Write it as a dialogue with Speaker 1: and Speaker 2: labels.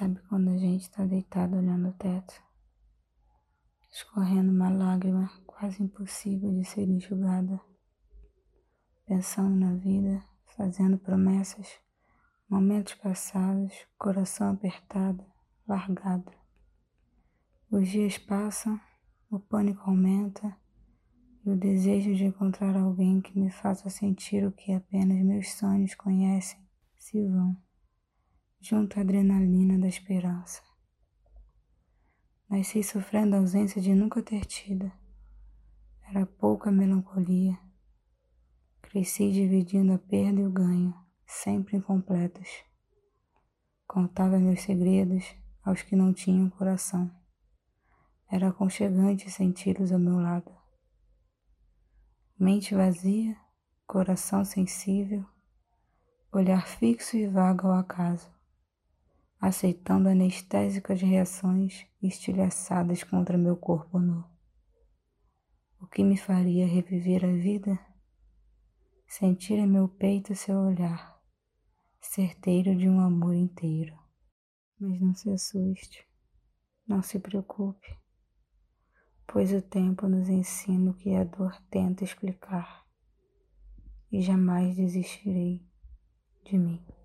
Speaker 1: Sabe quando a gente está deitado olhando o teto, escorrendo uma lágrima quase impossível de ser enxugada, pensando na vida, fazendo promessas, momentos passados, coração apertado, largado. Os dias passam, o pânico aumenta e o desejo de encontrar alguém que me faça sentir o que apenas meus sonhos conhecem se vão junto à adrenalina da esperança. Nasci sofrendo a ausência de nunca ter tido. Era pouca melancolia. Cresci dividindo a perda e o ganho, sempre incompletos. Contava meus segredos aos que não tinham coração. Era aconchegante senti-los ao meu lado. Mente vazia, coração sensível, olhar fixo e vago ao acaso aceitando anestésicas reações estilhaçadas contra meu corpo nu. O que me faria reviver a vida? Sentir em meu peito seu olhar, certeiro de um amor inteiro. Mas não se assuste, não se preocupe, pois o tempo nos ensina o que a dor tenta explicar, e jamais desistirei de mim.